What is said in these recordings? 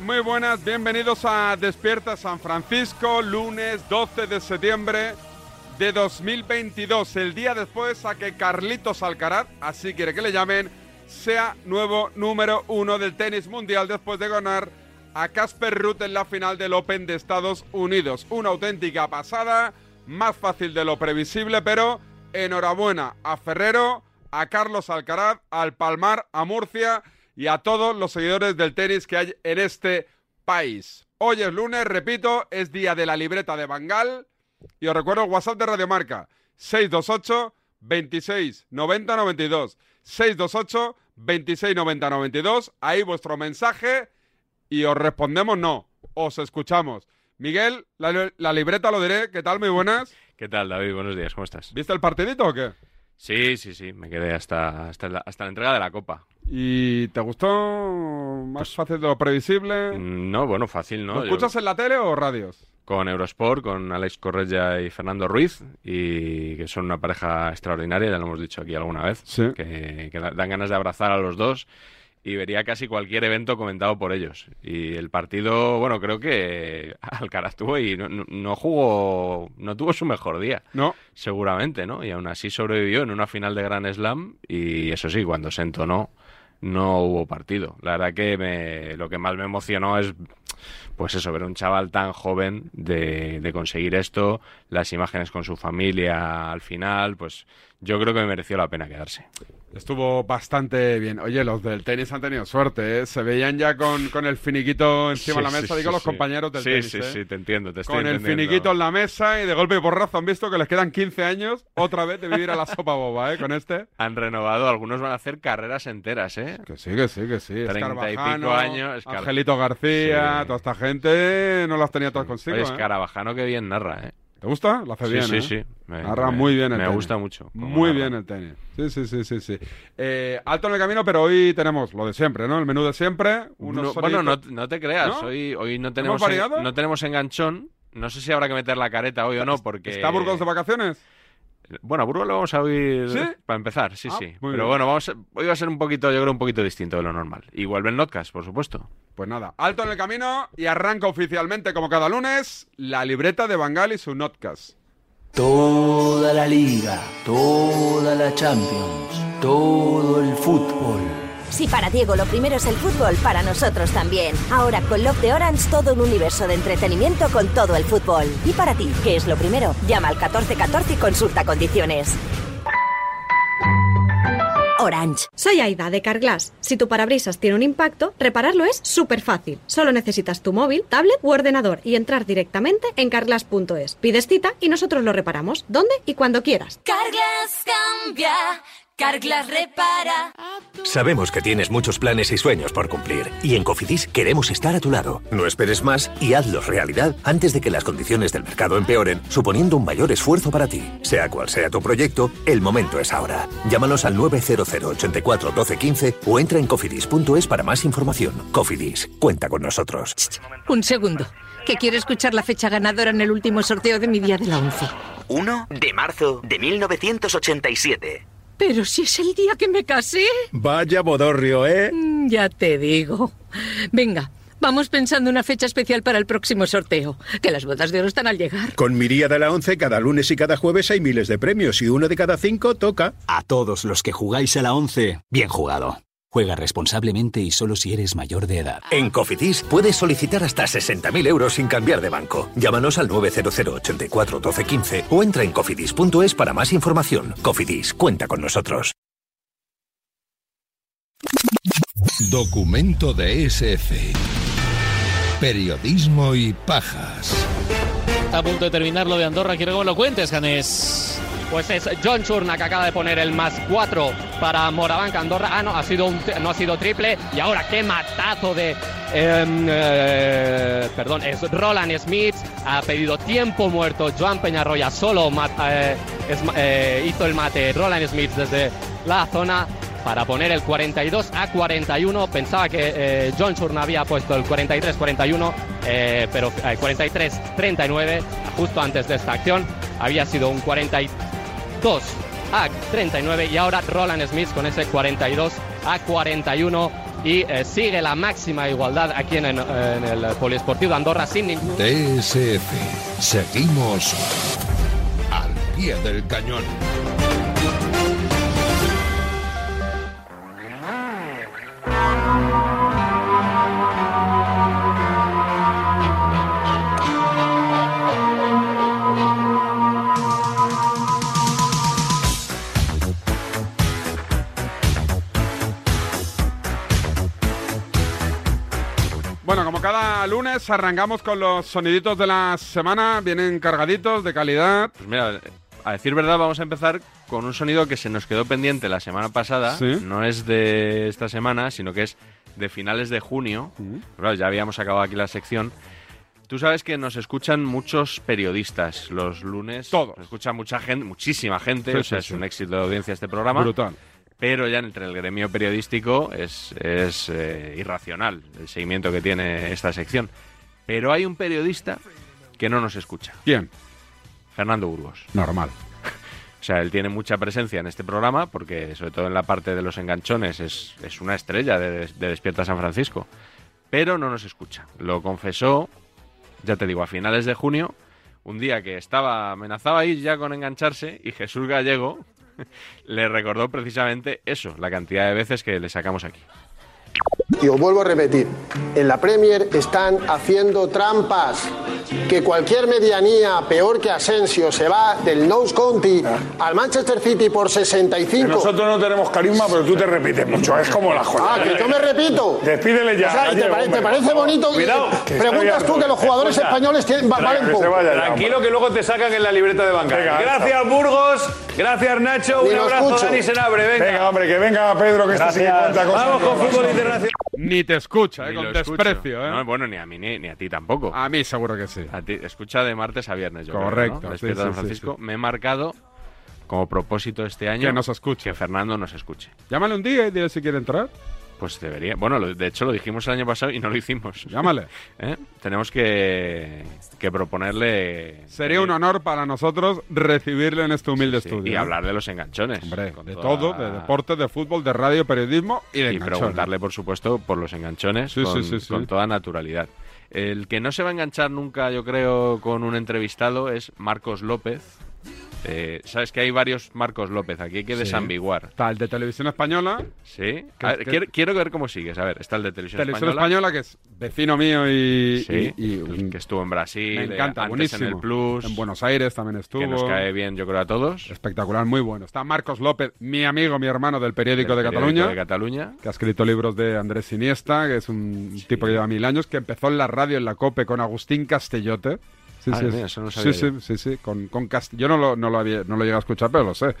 Muy buenas, bienvenidos a Despierta San Francisco, lunes 12 de septiembre de 2022, el día después a que Carlitos Alcaraz, así quiere que le llamen, sea nuevo número uno del tenis mundial después de ganar a Casper Ruth en la final del Open de Estados Unidos. Una auténtica pasada, más fácil de lo previsible, pero enhorabuena a Ferrero, a Carlos Alcaraz, al Palmar, a Murcia y a todos los seguidores del tenis que hay en este país. Hoy es lunes, repito, es día de la libreta de Bangal. Y os recuerdo el WhatsApp de Radiomarca, 628 26 90 92. 628 26 90 92. Ahí vuestro mensaje y os respondemos no, os escuchamos. Miguel, la, la libreta lo diré, ¿qué tal? Muy buenas. ¿Qué tal, David? Buenos días, ¿cómo estás? ¿Viste el partidito o qué? Sí, sí, sí, me quedé hasta, hasta, la, hasta la entrega de la Copa. ¿Y te gustó más fácil de lo previsible? Mm, No, bueno, fácil, ¿no? ¿Lo Yo- escuchas en la tele o radios? con Eurosport, con Alex Correia y Fernando Ruiz, y que son una pareja extraordinaria, ya lo hemos dicho aquí alguna vez, Sí. que, que da- dan ganas de abrazar a los dos y vería casi cualquier evento comentado por ellos. Y el partido, bueno, creo que Alcaraz tuvo y no, no- no jugó, no tuvo su mejor día. No. seguramente, ¿no? Y aún así sobrevivió en una final de Grand Slam y eso sí, cuando se entonó no hubo partido. La verdad que me- lo que más me emocionó es pues eso, ver un chaval tan joven de, de conseguir esto, las imágenes con su familia al final, pues yo creo que me mereció la pena quedarse. Estuvo bastante bien. Oye, los del tenis han tenido suerte, ¿eh? Se veían ya con, con el finiquito encima de la Sí, mesa, sí, digo sí, los sí. compañeros del sí, tenis, Sí, ¿eh? sí, te entiendo, te estoy Con el finiquito en la mesa y de golpe y porrazo han visto que les quedan 15 años otra vez de vivir a la sopa boba, ¿eh? Con este. Han renovado, algunos van a hacer carreras enteras, ¿eh? Que sí, que sí, que sí. Treinta y pico años, Escar- Angelito García, Sí. toda esta gente no las tenía todas consigo, Oye, ¿eh? Escarabajano que bien narra, ¿eh? ¿Te gusta? Lo hace Sí, bien, sí, ¿eh? sí. Me- Narra me- muy bien el Me tenis. gusta mucho. Muy narra. bien el tenis. Sí, sí, sí, sí, sí. Eh, alto en el camino, pero hoy tenemos lo de siempre, ¿no? El menú de siempre. No, bueno, no, te creas, ¿No? hoy, hoy no tenemos, en- no tenemos enganchón. No sé si habrá que meter la careta hoy o no, porque... ¿Está Burgos de vacaciones? Bueno, a Burgos lo vamos a oír ¿Sí? para empezar, sí, Ah, sí. Pero bien. bueno, vamos a- hoy va a ser un poquito, yo creo, un poquito distinto de lo normal. Y vuelve el Notcast, por supuesto. Pues nada, alto en el camino y arranca oficialmente, como cada lunes, la libreta de Bangal y su notcast. Toda la liga, toda la Champions, todo el fútbol. Si para Diego lo primero es el fútbol, para nosotros también. Ahora con Love de Orange todo un universo de entretenimiento con todo el fútbol. Y para ti, ¿qué es lo primero? Llama al 1414 y consulta condiciones. Orange. Soy Aida de Carglass. Si tu parabrisas tiene un impacto, repararlo es súper fácil. Solo necesitas tu móvil, tablet u ordenador y entrar directamente en carglass.es. Pides cita y nosotros lo reparamos, donde y cuando quieras. Carglass cambia, Carglass repara. Sabemos que tienes muchos planes y sueños por cumplir y en Cofidis queremos estar a tu lado. No esperes más y hazlos realidad antes de que las condiciones del mercado empeoren, suponiendo un mayor esfuerzo para ti. Sea cual sea tu proyecto, el momento es ahora. Llámanos al 900 84 12 15 o entra en cofidis.es para más información. Cofidis, cuenta con nosotros. Un segundo, que quiero escuchar la fecha ganadora en el último sorteo de mi día de la 11. 1 de marzo de 1987. Pero si es el día que me casé. Vaya bodorrio, ¿eh? Mm, Ya te digo. Venga, vamos pensando una fecha especial para el próximo sorteo. Que las bodas de oro están al llegar. Con mi día de la 11, cada lunes y cada jueves hay miles de premios y uno de cada cinco toca. A todos los que jugáis a la 11, bien jugado. Juega responsablemente y solo si eres mayor de edad. En Cofidis puedes solicitar hasta 60.000 euros sin cambiar de banco. Llámanos al 900 84 12 15 o entra en cofidis.es para más información. Cofidis, cuenta con nosotros. Documento de SF. Periodismo y pajas. Está a punto de terminar lo de Andorra. Quiero que lo cuentes, Janés. Pues es John Churna que acaba de poner el más 4 para Morabanc Andorra. Ah, no, ha sido no ha sido triple. Y ahora qué matazo de. em, eh, perdón, es Roland Smith. Ha pedido tiempo muerto. Joan Peñarroya solo eh, eh, hizo el mate. Roland Smith desde la zona para poner el 42 a 41. Pensaba que eh, John Churna había puesto el 43-41, eh, pero eh, 43-39 justo antes de esta acción. Había sido un 42 a 39 y ahora Roland Smith con ese 42 a 41 y sigue la máxima igualdad aquí en, el Poliesportivo Andorra sin ningún... DSF. Seguimos al pie del cañón. Lunes arrancamos con los soniditos de la semana, vienen cargaditos de calidad. Pues mira, a decir verdad, vamos a empezar con un sonido que se nos quedó pendiente la semana pasada. Sí. No es de esta semana, sino que es de finales de junio. Claro, ya habíamos acabado aquí la sección. Tú sabes que nos escuchan muchos periodistas los lunes. Todos. Nos escucha mucha gente, muchísima gente. Sí, o sea, sí, es un éxito de audiencia este programa. Brutal. Pero ya entre el gremio periodístico es, es eh, irracional el seguimiento que tiene esta sección. Pero hay un periodista que no nos escucha. ¿Quién? Fernando Burgos. Normal. O sea, él tiene mucha presencia en este programa porque, sobre todo en la parte de los enganchones, es, es una estrella de, de Despierta San Francisco. Pero no nos escucha. Lo confesó, ya te digo, a finales de junio, un día que estaba amenazado ahí ya con engancharse y Jesús Gallego le recordó precisamente eso, la cantidad de veces que le sacamos aquí. Y os vuelvo a repetir, en la Premier están haciendo trampas. Que cualquier medianía, peor que Asensio, se va del Nose County al Manchester City por 65. Nosotros no tenemos carisma, pero tú te repites mucho. Es como la joya. Ah, que yo me repito. Despídele ya. O sea, ¿y te, parece bonito? Cuidado. que Preguntas tú que los jugadores Escucha. españoles tienen, va- Que valen poco. ya, Tranquilo que luego te sacan en la libreta de banca. Venga, gracias Burgos, gracias Nacho, Ni un abrazo escucho. Dani Senabre, venga. Venga, hombre, que venga Pedro, que este sí que Gracias. cuenta cosas. Vamos con fútbol internacional. Ni te escucha, eh, Ni con desprecio. ¿eh? No, bueno, ni a mí ni, ni a ti tampoco. A mí seguro que sí. A ti, escucha de martes a viernes, yo Correcto, creo, ¿no? sí, Despierta sí, San sí, Francisco. sí. Me he marcado como propósito este año Que nos escuche. que Fernando nos escuche. Llámale un día y dile si quiere entrar. Pues debería. Bueno, lo- de hecho lo dijimos el año pasado y no lo hicimos. Llámale. ¿Eh? Tenemos que, que proponerle. Sería un honor para nosotros recibirle en este humilde Sí, estudio. y ¿eh? hablar de los enganchones. Hombre, de toda- todo, de deporte, de fútbol, de radio, periodismo y de Y enganchones. preguntarle, por supuesto, por los enganchones Sí, con, sí, sí, sí. con toda naturalidad. El que no se va a enganchar nunca, yo creo, con un entrevistado es Marcos López. Eh, Sabes que hay varios Marcos López, aquí hay que Sí. desambiguar. Está el de Televisión Española, ¿Sí? Que- A ver, que- quiero, quiero ver cómo sigues. A ver, está el de Televisión, Televisión Española. Española, que es vecino mío y, Sí, y- y el un- que estuvo en Brasil, me encanta, antes buenísimo. en el Plus, En Buenos Aires también estuvo. que nos cae bien, yo creo, a todos. Espectacular, muy bueno. Está Marcos López, mi amigo, mi hermano del periódico Del de periódico Cataluña, de Cataluña. que ha escrito libros de Andrés Iniesta, que es un tipo que lleva mil años, que empezó en la radio, en la COPE, con Agustín Castellote. Sí, sí, sí. eso no sabía sí, sí, yo. sí, sí, con, con Cast- Yo no lo, no, lo había, no lo llegué a escuchar, pero lo sé.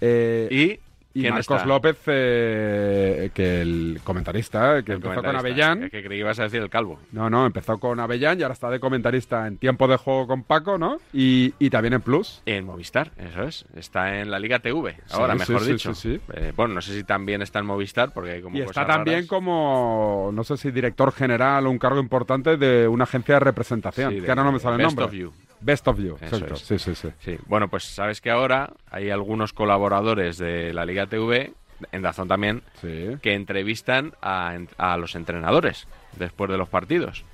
Eh, Y Y ¿Quién Marcos está? López, eh, que el comentarista, que El empezó con. Avellán. Es que creí que ibas a decir el calvo. No, no, empezó con Avellán y ahora está de comentarista en tiempo de juego con Paco, ¿no? Y, y también en Plus. En Movistar, eso es. Está en la Liga TV, ahora Sí, mejor sí, dicho. sí, sí. Eh, bueno, no sé si también está en Movistar, porque hay como Y está también raras. como, no sé si director general o un cargo importante de una agencia de representación. Que ahora no me sale el Best nombre. of You. Best of You, Eso exacto. es. Sí, sí, sí. Sí, bueno, pues sabes que ahora hay algunos colaboradores de la Liga TV, en Dazón también, que entrevistan a, a los entrenadores después de los partidos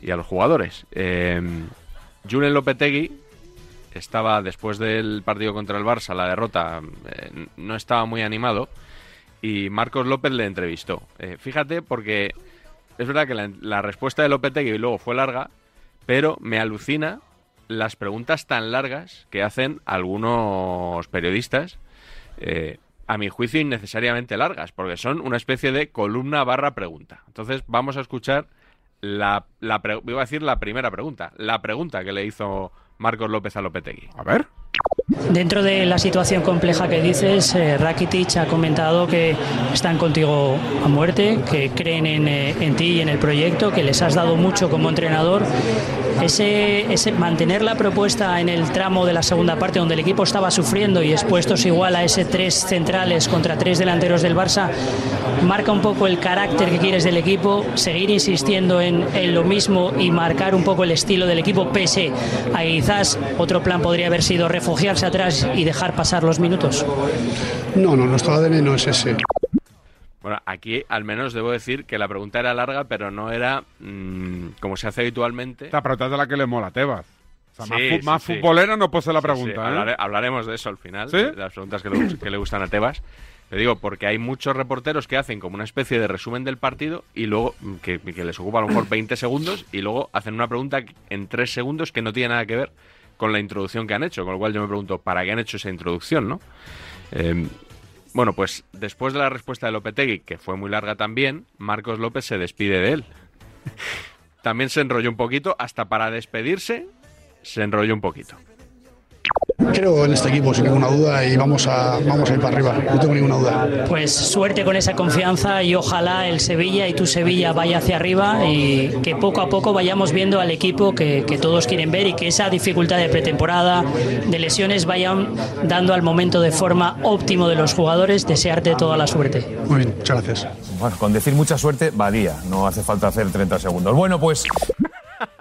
y a los jugadores. Eh, Julen Lopetegui estaba después del partido contra el Barça, la derrota, eh, no estaba muy animado y Marcos López le entrevistó. Eh, fíjate porque es verdad que la, la respuesta de Lopetegui luego fue larga, pero me alucina las preguntas tan largas que hacen algunos periodistas, eh, a mi juicio innecesariamente largas, porque son una especie de columna barra pregunta. Entonces vamos a escuchar la, la pre- iba a decir la primera pregunta, la pregunta que le hizo Marcos López a Lopetegui. A ver. Dentro de la situación compleja que dices, eh, Rakitic ha comentado que están contigo a muerte, que creen en, eh, en ti y en el proyecto, que les has dado mucho como entrenador. Ese, ese mantener la propuesta en el tramo de la segunda parte donde el equipo estaba sufriendo y expuestos igual a ese tres centrales contra tres delanteros del Barça, marca un poco el carácter que quieres del equipo, seguir insistiendo en, en lo mismo y marcar un poco el estilo del equipo, pese a quizás otro plan podría haber sido refugiarse atrás y dejar pasar los minutos. No, no, nuestro ADN no es ese. Bueno, aquí al menos debo decir que la pregunta era larga, pero no era mm, como se hace habitualmente. Esta pregunta es de la que le mola a Tebas. O sea, más, Sí, fu- sí, más sí. futbolera no ser la pregunta, ¿eh? hablare- hablaremos de eso al final, de las preguntas que le, que le gustan a Tebas. Le digo, porque hay muchos reporteros que hacen como una especie de resumen del partido y luego, mm, que, que les ocupa a lo mejor 20 segundos, y luego hacen una pregunta en 3 segundos que no tiene nada que ver con la introducción que han hecho. Con lo cual yo me pregunto, ¿para qué han hecho esa introducción, no? Eh, bueno, pues después de la respuesta de Lopetegui, que fue muy larga también, Marcos López se despide de él. También se enrolló un poquito, hasta para despedirse, se enrolló un poquito. Creo en este equipo, sin ninguna duda, y vamos a, vamos a ir para arriba, no tengo ninguna duda. Pues suerte con esa confianza y ojalá el Sevilla y tu Sevilla vaya hacia arriba y que poco a poco vayamos viendo al equipo que, que todos quieren ver y que esa dificultad de pretemporada, de lesiones, vayan dando al momento de forma óptimo de los jugadores. Desearte toda la suerte. Muy bien, muchas gracias. Bueno, con decir mucha suerte, valía. No hace falta hacer 30 segundos. Bueno, pues.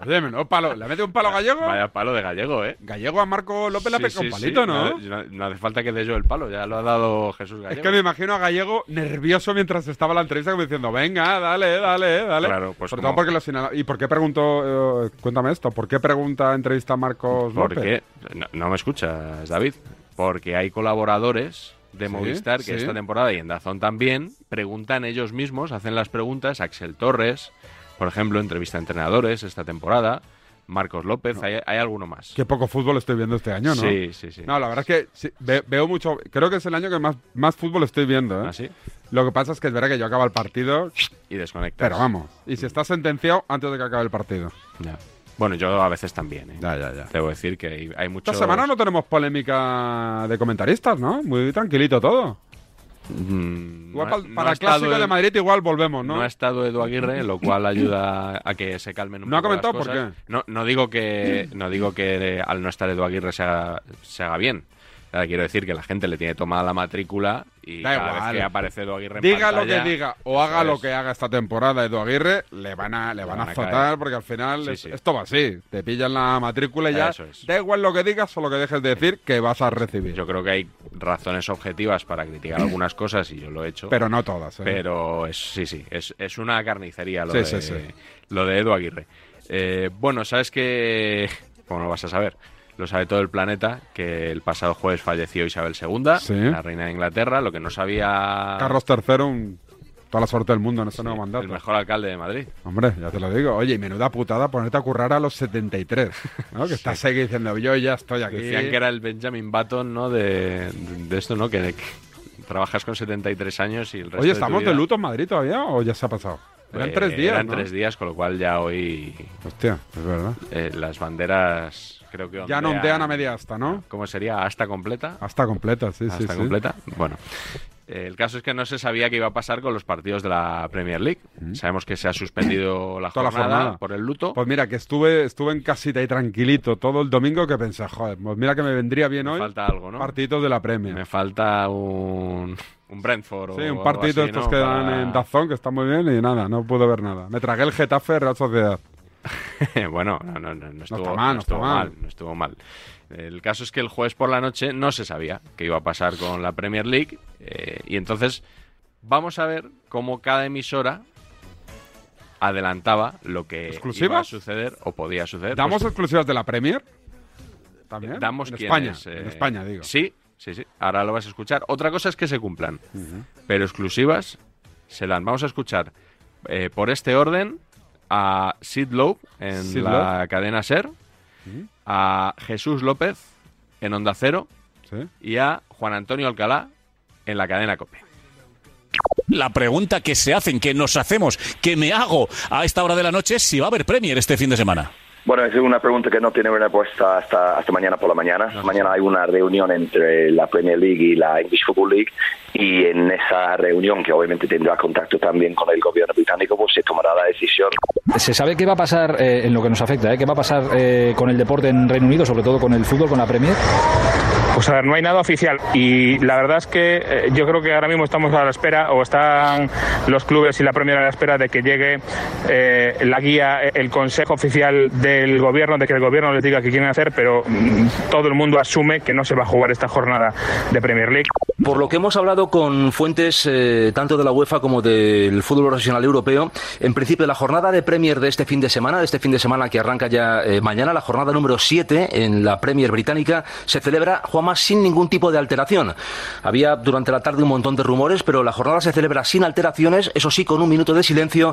Oye, menudo palo. ¿Le mete un palo gallego? Vaya palo de gallego, ¿eh? Gallego a Marco López Sí, un sí, sí. palito, ¿no? No, no hace falta que dé yo el palo, ya lo ha dado Jesús Gallego. Es que me imagino a Gallego nervioso mientras estaba la entrevista como diciendo, venga, dale, dale, dale. Claro, pues Sobre como- todo porque lo señala- ¿Y por qué pregunto, eh, cuéntame esto, por qué pregunta entrevista a Marcos ¿Por López? qué? No, no me escuchas, David. Porque hay colaboradores de Sí, Movistar que sí. esta temporada y en Dazón también preguntan ellos mismos, hacen las preguntas. Axel Torres, por ejemplo, entrevista a entrenadores esta temporada. Marcos López, hay, hay alguno más. Qué poco fútbol estoy viendo este año, ¿no? Sí, sí, sí. No, la verdad es que sí, ve- veo mucho. Creo que es el año que más, más fútbol estoy viendo, ¿eh? ¿Ah, sí? Lo que pasa es que es verdad que yo acabo el partido. Y desconectas. Pero vamos. Y si está sentenciado antes de que acabe el partido. Ya. Bueno, yo a veces también. ¿eh? Ya, ya, ya. Debo decir que hay, hay muchos. Esta semana no tenemos polémica de comentaristas, ¿no? Muy tranquilito todo. Mm, Igual no ha- pa- no para ha el clásico de Madrid igual volvemos, ¿no? No ha estado Edu Aguirre, lo cual ayuda a que se calmen un ¿No ha poco las comentado por cosas. No, no digo que no digo que al no estar Edu Aguirre se haga, se haga bien. Ahora, quiero decir que la gente le tiene tomada la matrícula y Da cada igual. vez que aparece Edu Aguirre en Diga lo que diga o haga lo que haga esta temporada Edu Aguirre, le van a, le van a van a azotar caer. porque al final Sí, es- sí. esto va así. Te pillan la matrícula y ya. Es. Da igual lo que digas o lo que dejes de decir que vas a recibir. Yo creo que hay razones objetivas para criticar algunas cosas y yo lo he hecho. Pero no todas, ¿eh? Pero es, sí, sí, es, es una carnicería lo, Sí, de, lo de Edu Aguirre. Eh, bueno, sabes que, como no vas a saber, lo sabe todo el planeta, que el pasado jueves falleció Isabel II, la reina de Inglaterra, lo que no sabía Carlos III, un- toda la suerte del mundo en este nuevo mandato. el mejor alcalde de Madrid. Hombre, ya te lo digo. Oye, y menuda putada ponerte a currar a los 73. ¿no? Que estás ahí diciendo, yo ya estoy aquí. Decían que era el Benjamin Button, ¿no? De, de esto, ¿no? Que, que trabajas con 73 años y el resto Oye, de tu ¿estamos de vida- luto en Madrid todavía o ya se ha pasado? Eran Eh, tres días, Eran ¿no? tres días, con lo cual ya hoy... Hostia, es verdad. eh, las banderas creo que Ya no ondean a media asta, ¿no? ¿Cómo sería? ¿Hasta completa? Hasta completa, sí, sí, ¿Hasta sí. completa? Bueno. El caso es que no se sabía qué iba a pasar con los partidos de la Premier League. Sabemos que se ha suspendido la Toda la jornada, jornada. por el luto. Pues mira, que estuve, estuve en casita y tranquilito todo el domingo que pensé, joder, pues mira que me vendría bien hoy. falta algo, ¿no? Partiditos de la Premier. Me falta un, un Brentford Sí, o un así, estos ¿no? que Para- en Dazón, que está muy bien, y nada, no pude ver nada. Me tragué el Getafe Real Sociedad. bueno, no, no, no, no estuvo, mal, no estuvo mal. No estuvo mal. El caso es que el jueves por la noche no se sabía qué iba a pasar con la Premier League eh, y entonces vamos a ver cómo cada emisora adelantaba lo que iba a suceder o podía suceder. ¿Damos Pues, exclusivas de la Premier? ¿También? damos en España, eh, en España, digo. Sí, sí, sí. Ahora lo vas a escuchar. Otra cosa es que se cumplan, pero exclusivas se dan. Vamos a escuchar eh, por este orden a Sid Lowe en Sid la Lowe. cadena Ser, a Jesús López en Onda Cero y a Juan Antonio Alcalá en la cadena Cope. La pregunta que se hacen, que nos hacemos, que me hago a esta hora de la noche es si va a haber Premier este fin de semana. Bueno, es una pregunta que no tiene una respuesta hasta, hasta mañana por la mañana. Mañana hay una reunión entre la Premier League y la English Football League y en esa reunión, que obviamente tendrá contacto también con el gobierno británico, pues se tomará la decisión. ¿Se sabe qué va a pasar eh, en lo que nos afecta? eh? ¿Qué va a pasar eh, con el deporte en Reino Unido, sobre todo con el fútbol, con la Premier? Pues a ver, no hay nada oficial y la verdad es que eh, yo creo que ahora mismo estamos a la espera o están los clubes y la Premier a la espera de que llegue eh, la guía, eh, el consejo oficial del gobierno, de que el gobierno les diga qué quieren hacer, pero mm, todo el mundo asume que no se va a jugar esta jornada de Premier League. Por lo que hemos hablado con fuentes eh, tanto de la UEFA como del fútbol profesional europeo, en principio la jornada de Premier de este fin de semana, de este fin de semana que arranca ya eh, mañana, la jornada número 7 en la Premier británica, se celebra, Sin ningún tipo de alteración. Había durante la tarde un montón de rumores, pero la jornada se celebra sin alteraciones, eso sí, con un minuto de silencio.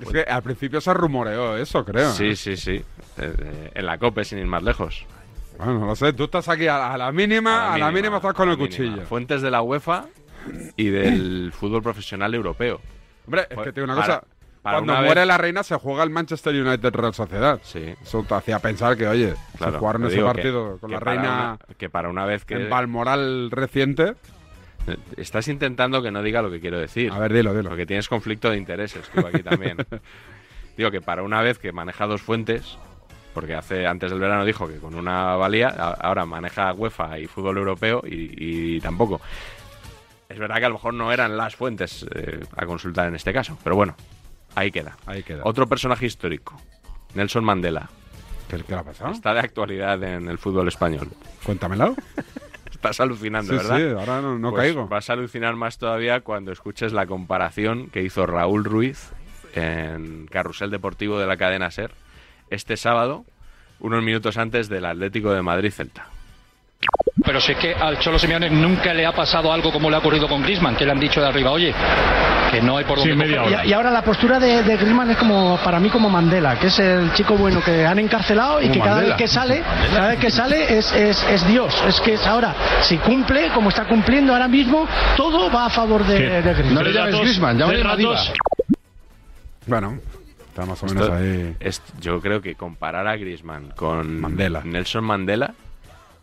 Es que al principio se rumoreó eso, creo. Sí, ¿eh? sí, sí. Eh, eh, en la Cope, sin ir más lejos. Bueno, no lo sé, tú estás aquí a la, a la mínima, a la mínima, estás con el cuchillo. Fuentes de la UEFA y del fútbol profesional europeo. Hombre, es que te digo una para- cosa. Para Cuando muere vez- la reina se juega el Manchester United Real Sociedad. Sí. Eso te hacía pensar que, oye, Claro, si jugaron ese que- partido con que la reina una- que para una vez que en Balmoral reciente. Eh, Estás intentando que no diga lo que quiero decir. A ver, dilo, dilo. Porque tienes conflicto de intereses, tú aquí también. Digo que para una vez que maneja dos fuentes, porque hace antes del verano dijo que con una valía, ahora maneja UEFA y fútbol europeo y, y tampoco. Es verdad que a lo mejor no eran las fuentes eh, a consultar en este caso, pero bueno, ahí queda. Ahí queda. Otro personaje histórico, Nelson Mandela. ¿Qué, qué le ha pasado? Está de actualidad en el fútbol español. Cuéntamelo. Estás alucinando, Sí, ¿verdad? sí, ahora no- no Pues caigo. Vas a alucinar más todavía cuando escuches la comparación que hizo Raúl Ruiz en Carrusel Deportivo de la cadena Ser este sábado, unos minutos antes del Atlético de Madrid-Celta. Pero si es que al Cholo Simeone nunca le ha pasado algo como le ha ocurrido con Griezmann, que le han dicho de arriba, oye, que no hay por dónde cogerlo". Y, y ahora la postura de, de Griezmann es como para mí como Mandela, que es el chico bueno que han encarcelado y Como que cada Mandela. vez que sale, cada vez que sale es, es, es Dios. Es que es ahora, si cumple como está cumpliendo ahora mismo, todo va a favor de, de Griezmann. No le llames Griezmann, llámale Tres Madiba. ratos. Bueno, está más o menos Esto ahí. es- yo creo que comparar a Griezmann con Mandela. Nelson Mandela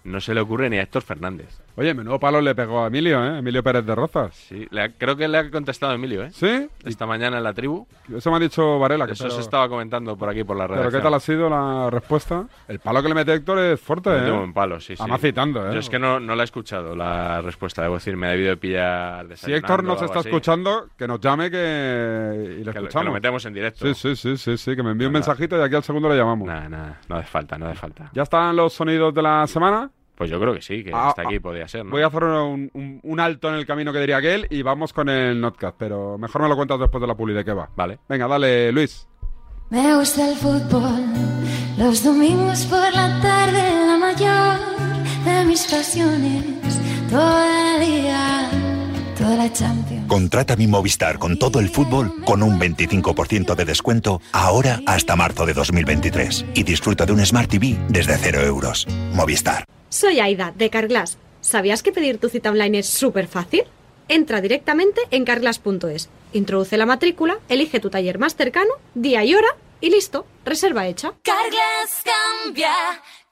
no se le ocurre ni a Héctor Fernández. Oye, menudo palo le pegó a Emilio, ¿eh? Emilio Pérez de Rozas. Sí, le ha- creo que le ha contestado Emilio, ¿eh? ¿Sí? Esta mañana en la tribu. Eso me ha dicho Varela. Que Eso pero- se estaba comentando por aquí por la Pero redacción. ¿qué tal ha sido la respuesta? El palo que le mete Héctor es fuerte, Mete ¿eh? un buen palo, sí, sí. Además citando, ¿eh? Yo es que no, no la he escuchado la respuesta, debo decir, me ha debido de pillar Si Héctor nos está escuchando, que nos llame que... y le Que lo- que escuchamos. lo metemos en directo. Sí, sí, sí, sí, sí, que me envíe un mensajito y aquí al segundo le llamamos. Nada, nada, no hace falta, no hace falta. ¿Ya están los sonidos de la semana? Pues yo creo que sí, que Ah, hasta aquí ah, podía ser, ¿no? Voy a hacer un, un- un alto en el camino que diría aquel y vamos con el notcast, pero mejor me lo cuentas después de la puli de qué va. Vale. Venga, dale, Luis. Me gusta el fútbol, los domingos por la tarde, la mayor de mis pasiones, toda la liga, toda la Champions. Contrata mi Movistar con todo el fútbol con un 25% de descuento ahora hasta marzo de 2023 y disfruta de un Smart TV desde 0 euros. Movistar. Soy Aida, de Carglass. ¿Sabías que pedir tu cita online es súper fácil? Entra directamente en carglass.es, introduce la matrícula, elige tu taller más cercano, día y hora y listo, reserva hecha. Carglass cambia,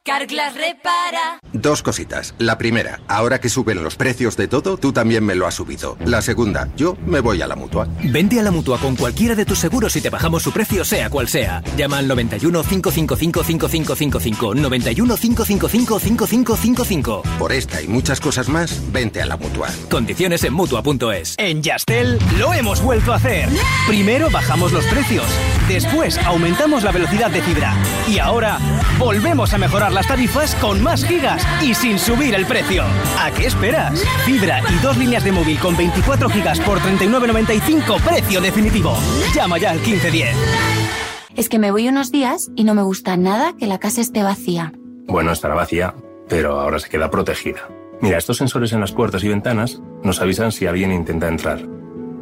Carglass repara. Dos cositas. La primera, ahora que suben los precios de todo, tú también me lo has subido. La segunda, yo me voy a la mutua. Vente a la mutua con cualquiera de tus seguros y te bajamos su precio, sea cual sea. Llama al 91 555 5555. 91 555 5555. Por esta y muchas cosas más, vente a la mutua. Condiciones en mutua.es. En Yastel lo hemos vuelto a hacer. Primero bajamos los precios, después aumentamos la velocidad de fibra y ahora volvemos a mejorar las tarifas con más gigas y sin subir el precio. ¿A qué esperas? Fibra y dos líneas de móvil con 24 gigas por 39.95 precio definitivo. Llama ya al 1510. Es que me voy unos días y no me gusta nada que la casa esté vacía. Bueno, estará vacía, pero ahora se queda protegida. Mira, estos sensores en las puertas y ventanas nos avisan si alguien intenta entrar.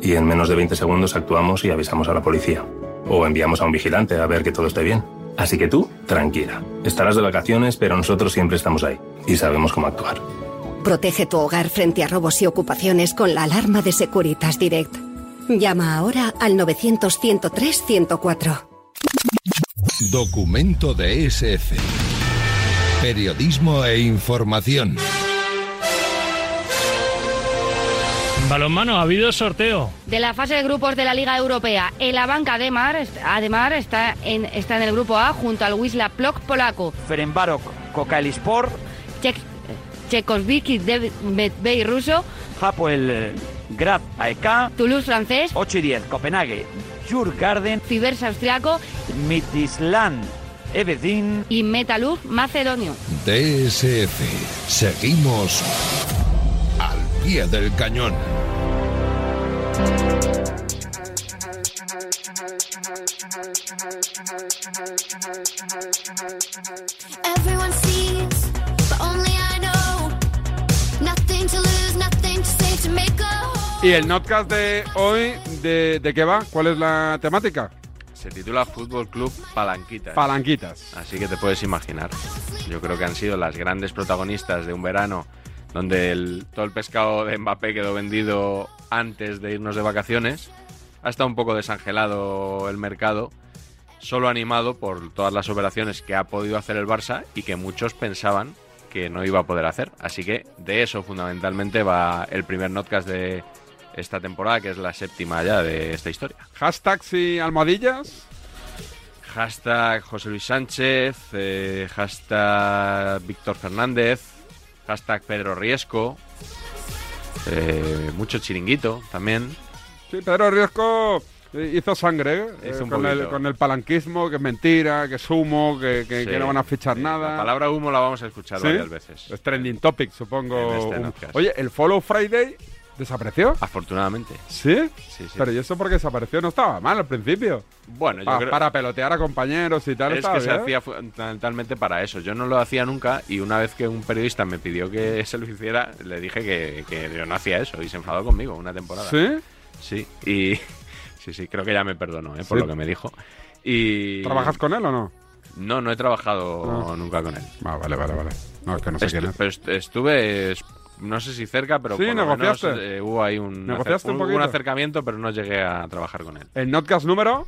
Y en menos de 20 segundos actuamos y avisamos a la policía. O enviamos a un vigilante a ver que todo esté bien. Así que tú, tranquila. Estarás de vacaciones, pero nosotros siempre estamos ahí. Y sabemos cómo actuar. Protege tu hogar frente a robos y ocupaciones con la alarma de Securitas Direct. Llama ahora al 900-103-104. Documento de SF. Periodismo e información. Balonmano, ha habido sorteo. De la fase de grupos de la Liga Europea, el Abanca Ademar, Ademar está, en, está en el grupo A junto al Wisla Plock polaco. Ferenbarok, Kokalispor, Czech, Chekosviki Bey ruso, Hapoel eh, Grad AEK, Toulouse francés, 8 y 10, Copenhague, Jurgarden, Fibers austriaco, Midtjylland, Ebedin y Metalurg macedonio. DSF. Seguimos al pie del cañón. Everyone sees, but only I know. Nothing to lose, nothing to say to make a ¿Y el notcast de hoy, de, de qué va? ¿Cuál es la temática? Se titula Fútbol Club Palanquitas. Palanquitas. Así que te puedes imaginar. Yo creo que han sido las grandes protagonistas de un verano donde el- todo el pescado de Mbappé quedó vendido antes de irnos de vacaciones. Ha estado un poco desangelado el mercado, solo animado por todas las operaciones que ha podido hacer el Barça y que muchos pensaban que no iba a poder hacer. Así que de eso fundamentalmente va el primer notcast de esta temporada, que es la séptima ya de esta historia. Hashtags y almohadillas. Hashtag José Luis Sánchez, eh, hashtag Víctor Fernández, hashtag Pedro Riesco, eh, mucho chiringuito también. Sí, Pedro Riesco eh, hizo sangre ¿eh? Hizo con, el, con el palanquismo, que es mentira, que es humo, que, que- Sí, que no van a fichar nada. La palabra humo la vamos a escuchar ¿Sí? varias veces. Es trending topic, supongo. Este. Oye, ¿el Follow Friday desapareció? Afortunadamente. ¿Sí? Sí, sí. Pero ¿y eso porque desapareció? No estaba mal al principio. Bueno, yo Pa- creo- Para pelotear a compañeros y tal. Es que se hacía fundamentalmente para eso. Yo no lo hacía nunca y una vez que un periodista me pidió que se lo hiciera, le dije que, que yo no hacía eso y se enfadó conmigo una temporada. ¿Sí? Sí, y sí, sí, creo que ya me perdonó ¿eh? por Sí. lo que me dijo. Y ¿Trabajas con él o no? No, no he trabajado No. nunca con él. Ah, vale, vale, vale. No, es que no sé Estu- quién es. pero est- estuve, es- no sé si cerca, pero Sí, por lo negociaste. menos, eh, hubo ahí un, ¿Negociaste acer- un un- acercamiento, pero no llegué a trabajar con él. ¿El Notcast número?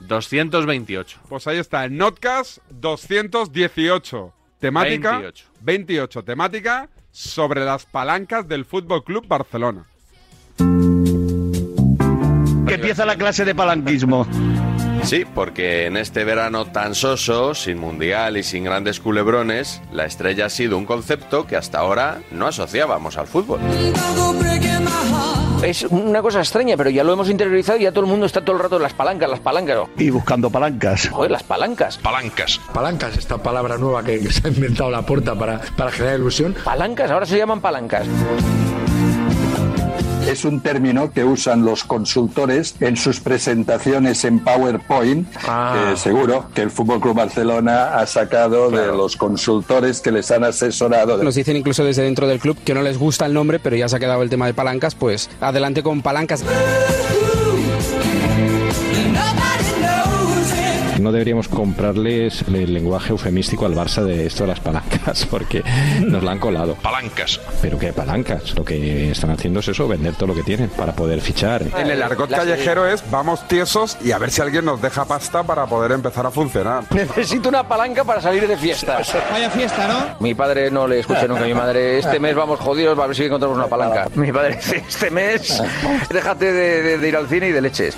228. Pues ahí está, el Notcast 218. Temática 28. 28. Temática sobre las palancas del Fútbol Club Barcelona. Que empieza la clase de palanquismo. Sí, porque en este verano tan soso, sin mundial y sin grandes culebrones, la estrella ha sido un concepto que hasta ahora no asociábamos al fútbol. Es una cosa extraña, pero ya lo hemos interiorizado y ya todo el mundo está todo el rato en las palancas, las palancas. Y buscando palancas. Joder, las palancas. Palancas. Palancas, esta palabra nueva que, que se ha inventado la puerta para, para generar ilusión. Palancas, ahora se llaman palancas. Es un término que usan los consultores en sus presentaciones en PowerPoint. Ah. seguro que el Fútbol Club Barcelona ha sacado de los consultores que les han asesorado. Nos dicen incluso desde dentro del club que no les gusta el nombre, pero ya se ha quedado el tema de palancas, pues adelante con palancas. No deberíamos comprarles el lenguaje eufemístico al Barça de esto de las palancas, porque nos la han colado. Palancas. ¿Pero qué palancas? Lo que están haciendo es eso, vender todo lo que tienen para poder fichar. En el argot callejero es vamos tiesos y a ver si alguien nos deja pasta para poder empezar a funcionar. Necesito una palanca para salir de fiesta. Vaya fiesta, ¿no? Mi padre no le escuché nunca a mi madre. Este mes vamos jodidos, a ver si encontramos una palanca. Mi padre, este mes, déjate de, de- de ir al cine y de leches.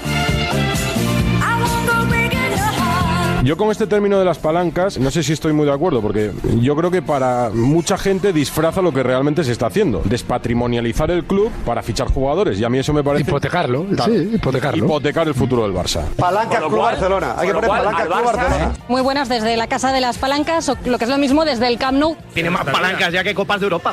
Yo con este término de las palancas, no sé si estoy muy de acuerdo, porque yo creo que para mucha gente disfraza lo que realmente se está haciendo. Despatrimonializar el club para fichar jugadores. Y a mí eso me parece... Hipotecarlo, sí, hipotecarlo. Hipotecar el futuro del Barça. Lo Club cual- Barcelona. Hay que poner cual, Club Barcelona. Muy buenas desde la Casa de las Palancas, o lo que es lo mismo desde el Camp Nou. Tiene más palancas ya que copas de Europa.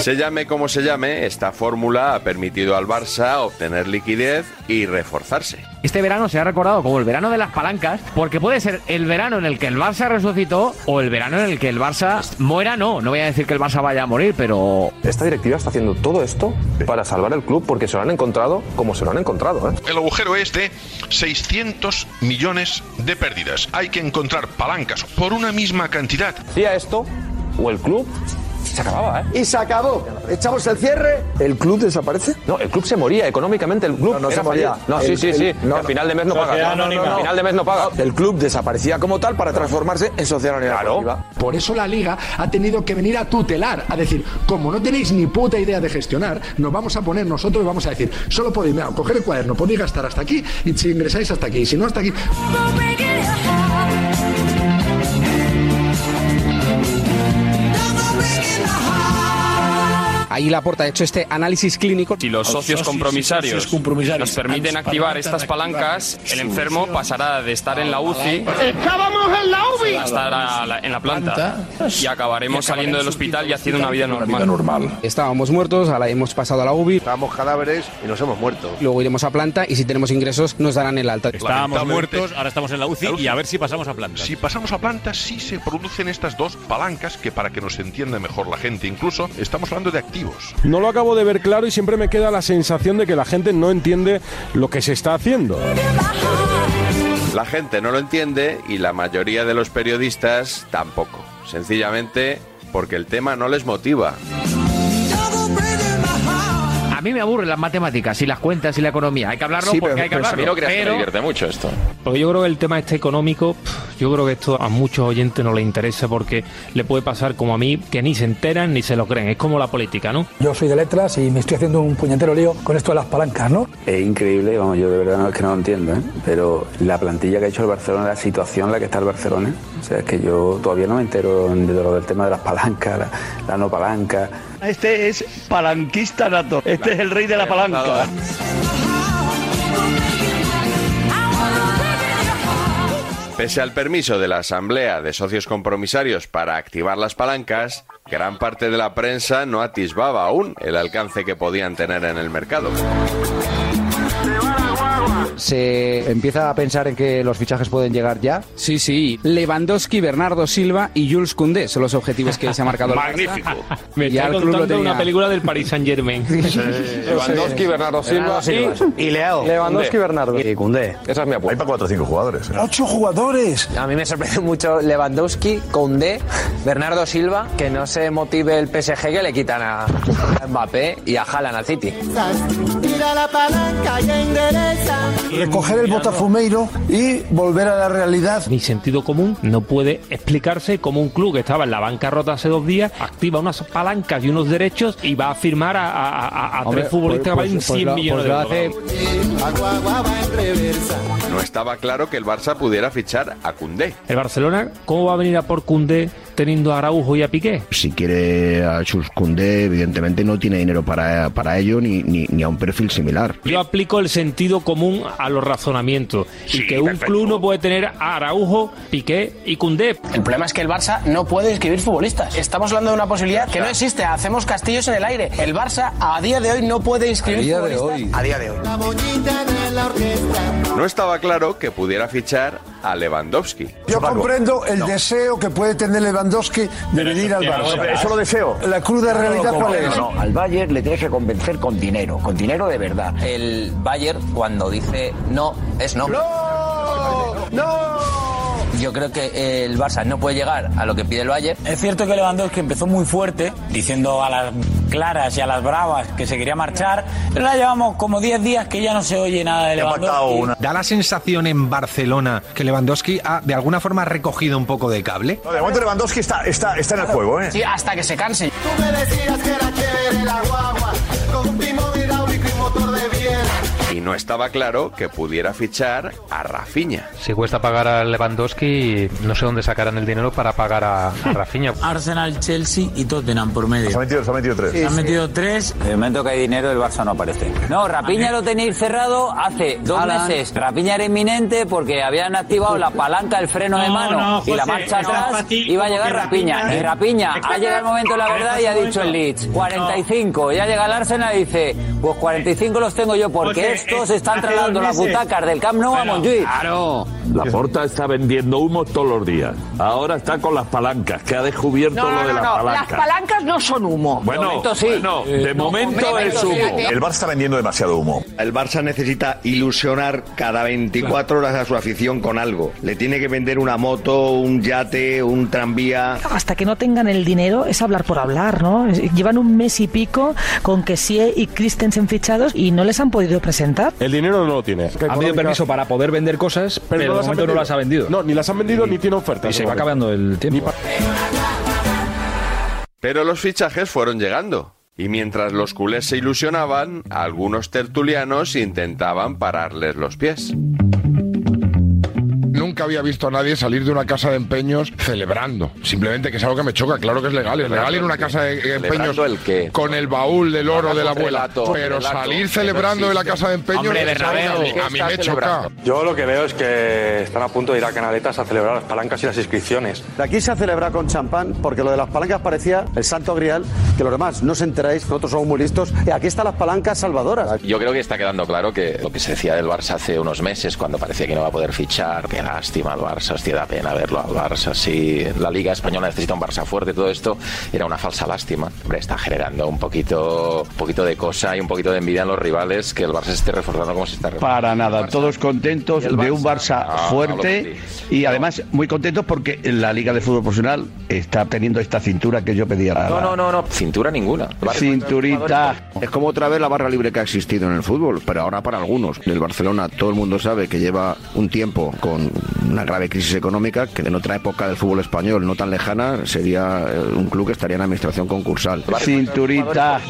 Se llame como se llame, esta fórmula ha permitido al Barça obtener liquidez y reforzarse. Este verano se ha recordado como el verano de las palancas, porque puede ser el verano en el que el Barça resucitó o el verano en el que el Barça muera, no. No voy a decir que el Barça vaya a morir, pero Esta directiva está haciendo todo esto para salvar el club porque se lo han encontrado como se lo han encontrado. ¿eh? El agujero es de 600 millones de pérdidas. Hay que encontrar palancas por una misma cantidad. Hacía esto o el club se acababa, ¿eh? Y se acabó. Echamos el cierre. ¿El club desaparece? No, el club se moría económicamente, el club No, se moría. No, El- sí, sí, el- sí. no. al final de mes no paga. Sociedad No, no, anónima. no, Al final de mes no paga. El club desaparecía como tal para transformarse en sociedad anónima deportiva. Por eso la liga ha tenido que venir a tutelar, a decir, como no tenéis ni puta idea de gestionar, nos vamos a poner nosotros y vamos a decir, solo podéis, mira, coger el cuaderno, podéis gastar hasta aquí y si ingresáis hasta aquí, y si no hasta aquí. Ahí la puerta ha hecho este análisis clínico. Si los socios compromisarios nos permiten activar estas palancas, el enfermo pasará de estar en la UCI ¡Estábamos en la UBI! a estar a la- en la planta y acabaremos saliendo del hospital y haciendo una vida normal. Estábamos muertos, ahora hemos pasado a la UBI. Estábamos cadáveres y nos hemos muerto. Luego iremos a planta y si tenemos ingresos nos darán el alta. Estábamos muertos, ahora estamos en la UCI y a ver si pasamos a planta. Si pasamos a planta, sí se producen estas dos palancas que para que nos entienda mejor la gente, incluso estamos hablando de activos. No lo acabo de ver claro y siempre me queda la sensación de que la gente no entiende lo que se está haciendo. La gente no lo entiende y la mayoría de los periodistas tampoco. Sencillamente porque el tema no les motiva. A mí me aburren las matemáticas y las cuentas y la economía. Hay que hablarlo Sí, porque pero- hay que pero hablarlo. pero- mucho esto. Porque yo creo que el tema este económico, yo creo que esto a muchos oyentes no les interesa porque le puede pasar como a mí, que ni se enteran ni se lo creen. Es como la política, ¿no? Yo soy de letras y me estoy haciendo un puñetero lío con esto de las palancas, ¿no? Es increíble, vamos, yo de verdad no es que no lo entiendo, ¿eh? pero la plantilla que ha hecho el Barcelona, la situación en la que está el Barcelona, o sea, es que yo todavía no me entero de lo del tema de las palancas, la, la no palanca. Este es palanquista nato. Este es el rey de la palanca. Pese al permiso de la Asamblea de Socios Compromisarios para activar las palancas, gran parte de la prensa no atisbaba aún el alcance que podían tener en el mercado. Se empieza a pensar en que los fichajes pueden llegar ya. Sí, sí. Lewandowski, Bernardo Silva y Jules Koundé son los objetivos que se ha marcado. Magnífico. Me está el club lo contando tenía. una película del Paris Saint Germain. Lewandowski, Bernardo Silva y, y Leao. Lewandowski, Bernardo. Y Koundé. Esa es mi apuesta. Hay para cuatro o cinco jugadores. ¡Ocho jugadores! A mí me sorprende mucho Lewandowski, Koundé, Bernardo Silva, que no se motive el PSG que le quitan a Mbappé y a Haaland al City. Tira la palanca y endereza. Recoger el botafumeiro y volver a la realidad. Mi sentido común no puede explicarse cómo un club que estaba en la bancarrota hace dos días activa unas palancas y unos derechos y va a firmar a, a- a- a Hombre, tres futbolistas pues- que valen pues- pues 100 lo- millones pues lo de euros. No estaba claro que el Barça pudiera fichar a Koundé. El Barcelona, ¿cómo va a venir a por Koundé teniendo a Araujo y a Piqué? Si quiere a Chuscundé, evidentemente no tiene dinero para, para ello ni, ni, ni a un perfil similar. Yo aplico el sentido común a los razonamientos y que un club no puede tener a Araujo, Piqué y Koundé. El problema es que el Barça no puede inscribir futbolistas. Estamos hablando de una posibilidad que no existe. Hacemos castillos en el aire. El Barça a día de hoy no puede inscribir A día de futbolistas. hoy. A día de hoy. No estaba claro que pudiera fichar a Lewandowski. Yo comprendo el deseo que puede tener Lewandowski de venir al Barça. Eso lo deseo. La cruda realidad cuál es. No, al Bayern le tienes que convencer con dinero, con dinero de verdad. El Bayern cuando dice no, es no. ¡No! Yo creo que el Barça no puede llegar a lo que pide el Bayern. Es cierto que Lewandowski empezó muy fuerte, diciendo a las claras y a las bravas que se quería marchar, pero ya llevamos como 10 días que ya no se oye nada de Lewandowski. Da la sensación en Barcelona que Lewandowski ha de alguna forma recogido un poco de cable. No, de momento Lewandowski está, está, está en el juego, ¿eh? Sí, hasta que se canse. Tú me decías que era chévere la guagua, con un timón hidráulico y motor de Viena. Y no estaba claro que pudiera fichar a Rafinha. Si cuesta pagar a Lewandowski, no sé dónde sacarán el dinero para pagar a, a Rafinha. Arsenal, Chelsea y Tottenham por medio. Se ha metido, se ha metido tres. Se han metido tres. En el momento que hay dinero, el Barça no aparece. No, Rapiña lo tenéis cerrado hace dos meses. Rapiña era inminente porque habían activado la palanca del freno de No, mano no, y la marcha no, atrás iba a llegar Rapiña. Rafinha- Y Rapiña, ha llegado el momento de la verdad y ha dicho el Leeds. 45. Ya llega el Arsenal y dice, pues 45 los tengo yo porque José, estos es- están trasladando las butacas del Camp Nou a Montjuic. claro. La Porta está vendiendo humo todos los días. Ahora está con las palancas, que ha descubierto lo de las palancas. palancas no son humo. Bueno, momento sí. bueno, de momento es humo. El Barça está vendiendo demasiado humo. El Barça necesita ilusionar cada 24 horas a su afición con algo. Le tiene que vender una moto, un yate, un tranvía. Hasta que no tengan el dinero es hablar por hablar, ¿no? Llevan un mes y pico con que Sie y Christensen fichados y no les han podido presentar. El dinero no lo tiene. Ha pedido permiso para poder vender cosas, pero, no de las momento no las ha vendido. No, ni las han vendido ni tiene ofertas. Y se va acabando el tiempo. Pero los fichajes fueron llegando. Y mientras los culés se ilusionaban, algunos tertulianos intentaban pararles los pies. Nunca había visto a nadie salir de una casa de empeños celebrando. Simplemente que es algo que me choca. Claro que es legal. Es legal ir a una casa de empeños ¿Celebrando el qué? con el baúl del oro de la abuela. relato, Pero salir celebrando de la casa de empeños Hombre, Bernabéu, a ¿qué mí me choca. Yo lo que veo es que están a punto de ir a Canaletas a celebrar las palancas y las inscripciones. De aquí se ha celebrado con champán porque lo de las palancas parecía el santo grial, que los demás no os enteráis, nosotros somos muy listos. Y aquí están las palancas salvadoras. Yo creo que está quedando claro que lo que se decía del Barça hace unos meses, cuando parecía que no va a poder fichar, lástima el Barça, hostia, da pena verlo al Barça, sí, la Liga Española necesita un Barça fuerte, todo esto era una falsa lástima. Hombre, está generando un poquito, un poquito de cosa y un poquito de envidia en los rivales que el Barça se esté reforzando como se está reforzando. Para nada, todos contentos de un Barça Ah, fuerte y además muy contentos porque la Liga de Fútbol Profesional está teniendo esta cintura que yo pedía. No, no, no, no, cintura ninguna. Cinturita. Es como otra vez la barra libre que ha existido en el fútbol, pero ahora para algunos. El Barcelona, todo el mundo sabe que lleva un tiempo con una grave crisis económica, que en otra época del fútbol español, no tan lejana, sería eh, un club que estaría en administración concursal. Cinturita.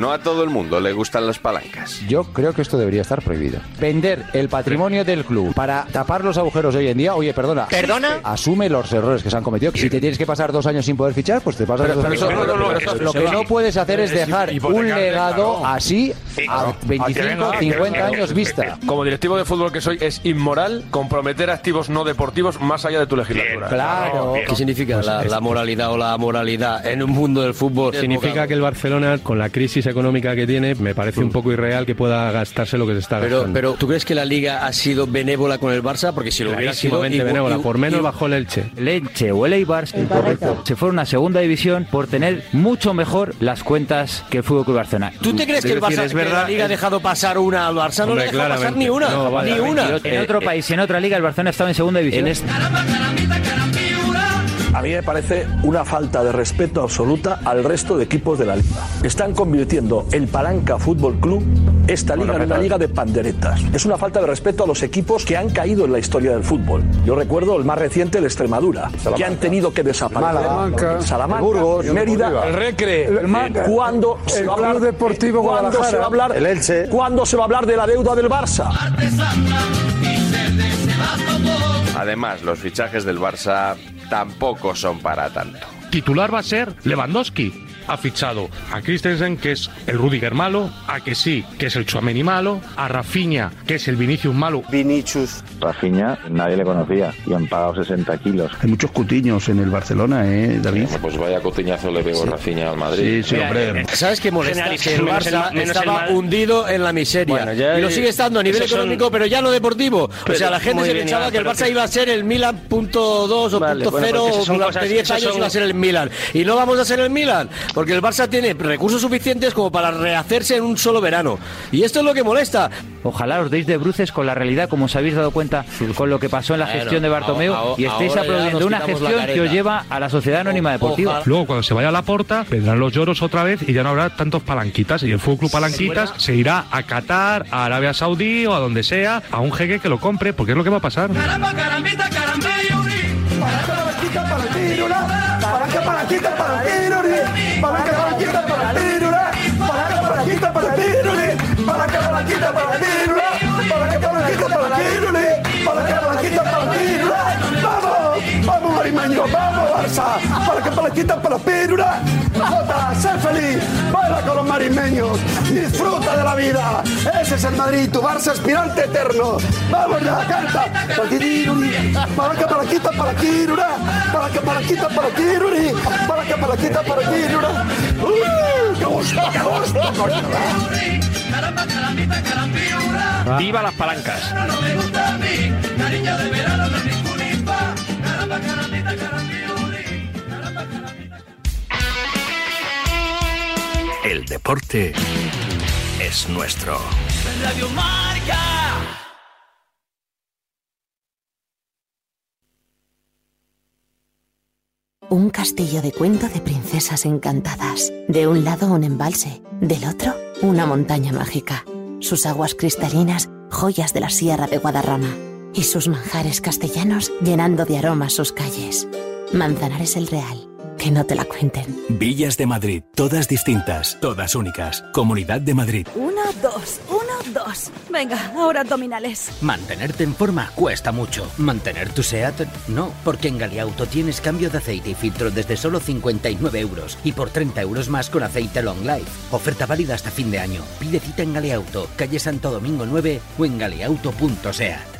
No a todo el mundo le gustan las palancas. Yo creo que esto debería estar prohibido. Vender el patrimonio del club para tapar los agujeros de hoy en día. Oye, perdona. ¿Perdona? Asume los errores que se han cometido. Si te tienes que pasar dos años sin poder fichar, pues te pasas Pero- dos años. no, no, Lo que no puedes hacer es dejar un legado así a claro. 25, 50 años vista. Como directivo de fútbol que soy, es inmoral comprometer activos no deportivos más allá de tu legislatura. Claro. ¿Qué significa la, la moralidad o la moralidad en un mundo del fútbol? Significa que el Barcelona, con la crisis económica que tiene, me parece un poco irreal que pueda gastarse lo que se está Pero, gastando. pero ¿tú crees que la Liga ha sido benévola con el Barça? Porque si lo hubiera sido... Igual- benévola. Por menos igual- bajó el Elche. El Elche o el Eibar se fueron a segunda división por tener mucho mejor las cuentas que el Fútbol Club Barcelona. ¿Tú te crees que, el Barça, es que verdad, la Liga ha es- dejado pasar una al Barça? No le ha dejado pasar ni una. ni una. En otro país y en otra liga el Barcelona estaba en segunda división. A mí me parece una falta de respeto absoluta al resto de equipos de la liga. Están convirtiendo el Palanca Fútbol Club, esta liga, en una liga de panderetas. Es una falta de respeto a los equipos que han caído en la historia del fútbol. Yo recuerdo el más reciente, el Extremadura, que han tenido que desaparecer. Salamanca, Salamanca, Burgos, Mérida, el Recre, el el Málaga, ¿Cuándo el se va a Club hablar Deportivo ¿cuándo Guadalajara, se va a hablar el Elche. ¿Cuándo se va a hablar de la deuda del Barça? Además, los fichajes del Barça tampoco son para tanto. Titular va a ser Lewandowski. Ha fichado a Christensen, que es el Rudiger malo, a que sí, que es el Chuameni malo, a Rafinha, que es el Vinicius malo. Vinicius. Rafinha nadie le conocía y han pagado 60 kilos. Hay muchos cutiños en el Barcelona, ¿eh, David? Pues vaya cutiñazo le pegó Rafinha al Madrid. Sí, sí, hombre. ¿Sabes qué molesta? Que el Menos el- Barça menos estaba hundido en la miseria. Bueno, ya y lo sigue estando a nivel son- económico, pero ya no deportivo. o sea, la gente se pensaba que el Barça que- iba a ser el Milan punto dos o Vale, punto bueno, cero, porque esas o son durante cosas- 10 esas años son- iba a ser el Milan. Y no vamos a ser el Milan, porque el Barça tiene recursos suficientes como para rehacerse en un solo verano. Y esto es lo que molesta. Ojalá os deis de bruces con la realidad, como os habéis dado cuenta con lo que pasó en la gestión de Bartomeu ahora- y estéis aplaudiendo una gestión que os lleva a la Sociedad Anónima Deportiva. Luego, cuando se vaya a la porta, vendrán los lloros otra vez y ya no habrá tantos palanquitas. Y el Fútbol Club Palanquitas se irá a Qatar, a Arabia Saudí o a donde sea, a un jeque que lo compre, porque es lo que va a pasar. Caramba, carambita. Palanca, palanquita, palanquirura. Palanca, palanquita, palanquiruri. Palanca, palanquita, palanquirura. Palanca, palanquita, palanquiruri. Palanca, palanquita, palanquirura. Palanca, palanquita, palanquiruri. Palanca, palanquita, palanquirura. ¡Vamos! ¡Vamos, Marimeño! ¡Vamos, Barça! Palanca, palanquita, palanquirura. Jota, sé feliz. Baila con los marimeños. Disfruta de la vida. Ese es el Madrid, tu Barça aspirante eterno. Vamos ya, canta. Palanquiruri. Palanca, palanquita, palanquirura. Palanca, palanquita, palanquiruri. Palanca, palanquita, palanquirura. ¡Uy! ¡Qué gusto, qué gusto, coño! Caramba, carambita, carambiura. ¡Viva las palancas! El deporte es nuestro. Radio Marca. Un castillo de cuento de princesas encantadas. De un lado un embalse, del otro una montaña mágica. Sus aguas cristalinas, joyas de la Sierra de Guadarrama. Y sus manjares castellanos llenando de aromas sus calles. Manzanares el Real. Que no te la cuenten. Villas de Madrid, todas distintas, todas únicas. Comunidad de Madrid. Uno, dos, uno, dos. Venga, ahora abdominales. Mantenerte en forma cuesta mucho. Mantener tu SEAT, no, porque en Galiauto tienes cambio de aceite y filtro desde solo 59 euros y por 30 euros más con aceite Long Life. Oferta válida hasta fin de año. Pide cita en Galeauto, calle Santo Domingo 9 o en galeauto.seat.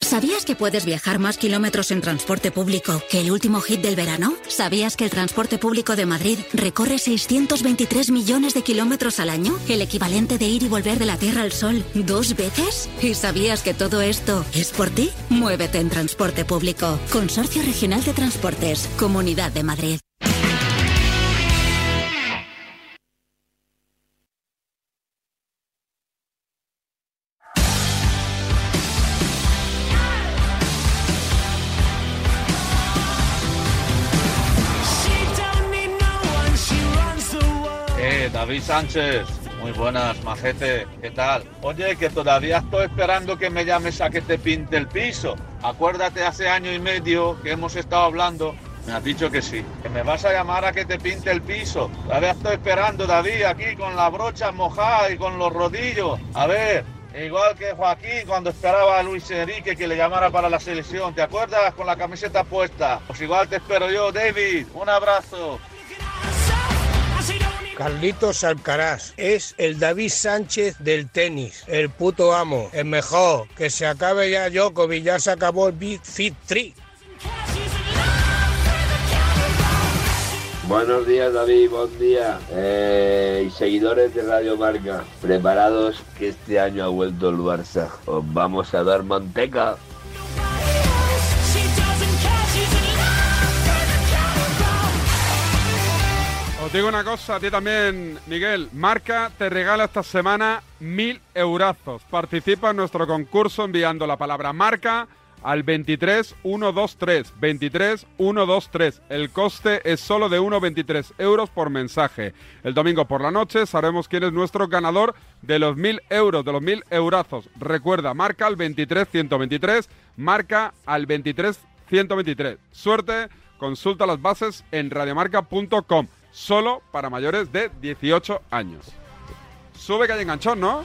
¿Sabías que puedes viajar más kilómetros en transporte público que el último hit del verano? ¿Sabías que el transporte público de Madrid recorre 623 millones de kilómetros al año? ¿El equivalente de ir y volver de la Tierra al Sol dos veces? ¿Y sabías que todo esto es por ti? Muévete en transporte público. Consorcio Regional de Transportes. Comunidad de Madrid. David Sánchez, muy buenas, majete, ¿qué tal? Oye, que todavía estoy esperando que me llames a que te pinte el piso. Acuérdate hace año y medio que hemos estado hablando, me has dicho que sí, que me vas a llamar a que te pinte el piso. Todavía estoy esperando, David, aquí con la brocha mojada y con los rodillos. A ver, igual que Joaquín cuando esperaba a Luis Enrique que le llamara para la selección, ¿te acuerdas? Con la camiseta puesta. Pues igual te espero yo, David. Un abrazo. Carlitos Alcaraz es el David Sánchez del tenis, el puto amo, el mejor. Que se acabe ya Djokovic, ya se acabó el Big Fit 3. Buenos días, David, buen día. Eh, seguidores de Radio Marca, preparados que este año ha vuelto el Barça. Os vamos a dar manteca. Digo una cosa, a ti también, Miguel. Marca te regala esta semana mil eurazos. Participa en nuestro concurso enviando la palabra marca al 23123. 23123. El coste es solo de 1,23 euros por mensaje. El domingo por la noche sabremos quién es nuestro ganador de los mil euros, de los mil eurazos. Recuerda, marca al 23123. Marca al 23123. Suerte, consulta las bases en radiomarca.com. Solo para mayores de 18 años. Sube que hay enganchón, ¿no?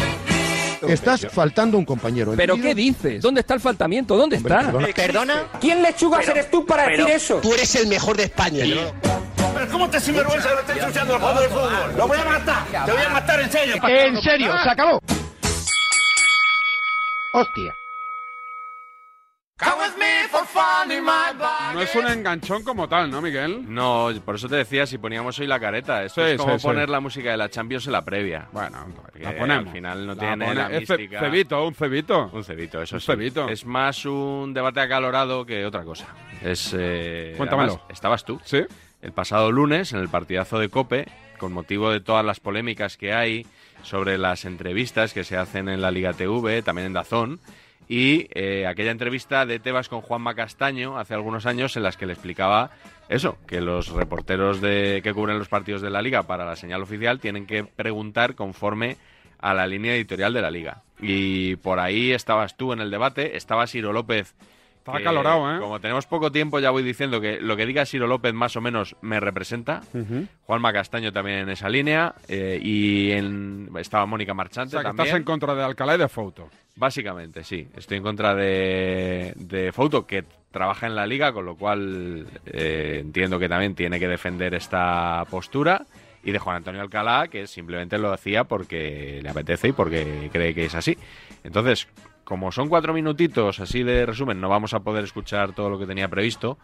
Estás faltando un compañero. ¿Pero qué dices? ¿Dónde está el faltamiento? ¿Dónde está? ¿Perdona? ¿Quién lechugas eres tú para decir eso? Tú eres el mejor de España. Pero ¿cómo te sinvergüenza que lo estés ensuciando el juego del fútbol? ¡Lo voy a matar! ¡Te voy a matar en serio! En serio, se acabó. Hostia. No es un enganchón como tal, ¿no, Miguel? No, por eso te decía si poníamos hoy la careta. Esto Sí, es como sí, sí. poner la música de la Champions en la previa. Bueno, la ponemos. Al final no La tiene pone- la es mística. cebito, un cebito. Un cebito, eso Un sí. cebito. Es más un debate acalorado que otra cosa. Es. Eh, Cuéntamelo. además, estabas tú. Sí. El pasado lunes, en el partidazo de Cope, con motivo de todas las polémicas que hay sobre las entrevistas que se hacen en la Liga TV, también en Dazón. Y eh, aquella entrevista de Tebas con Juanma Castaño hace algunos años en las que le explicaba eso, que los reporteros de, que cubren los partidos de la liga para la señal oficial tienen que preguntar conforme a la línea editorial de la liga. Y por ahí estabas tú en el debate, estaba Ciro López. Estaba que, acalorado, ¿eh? Como tenemos poco tiempo, ya voy diciendo que lo que diga Ciro López más o menos me representa. Juanma Castaño también en esa línea. eh, y en, estaba Mónica O Marchante sea, que también. estás en contra de Alcalá y de Fouto. Básicamente, sí. Estoy en contra de, de Fouto, que trabaja en la liga, con lo cual eh, entiendo que también tiene que defender esta postura. Y de Juan Antonio Alcalá, que simplemente lo hacía porque le apetece y porque cree que es así. Entonces, como son cuatro minutitos así de resumen, no vamos a poder escuchar todo lo que tenía previsto.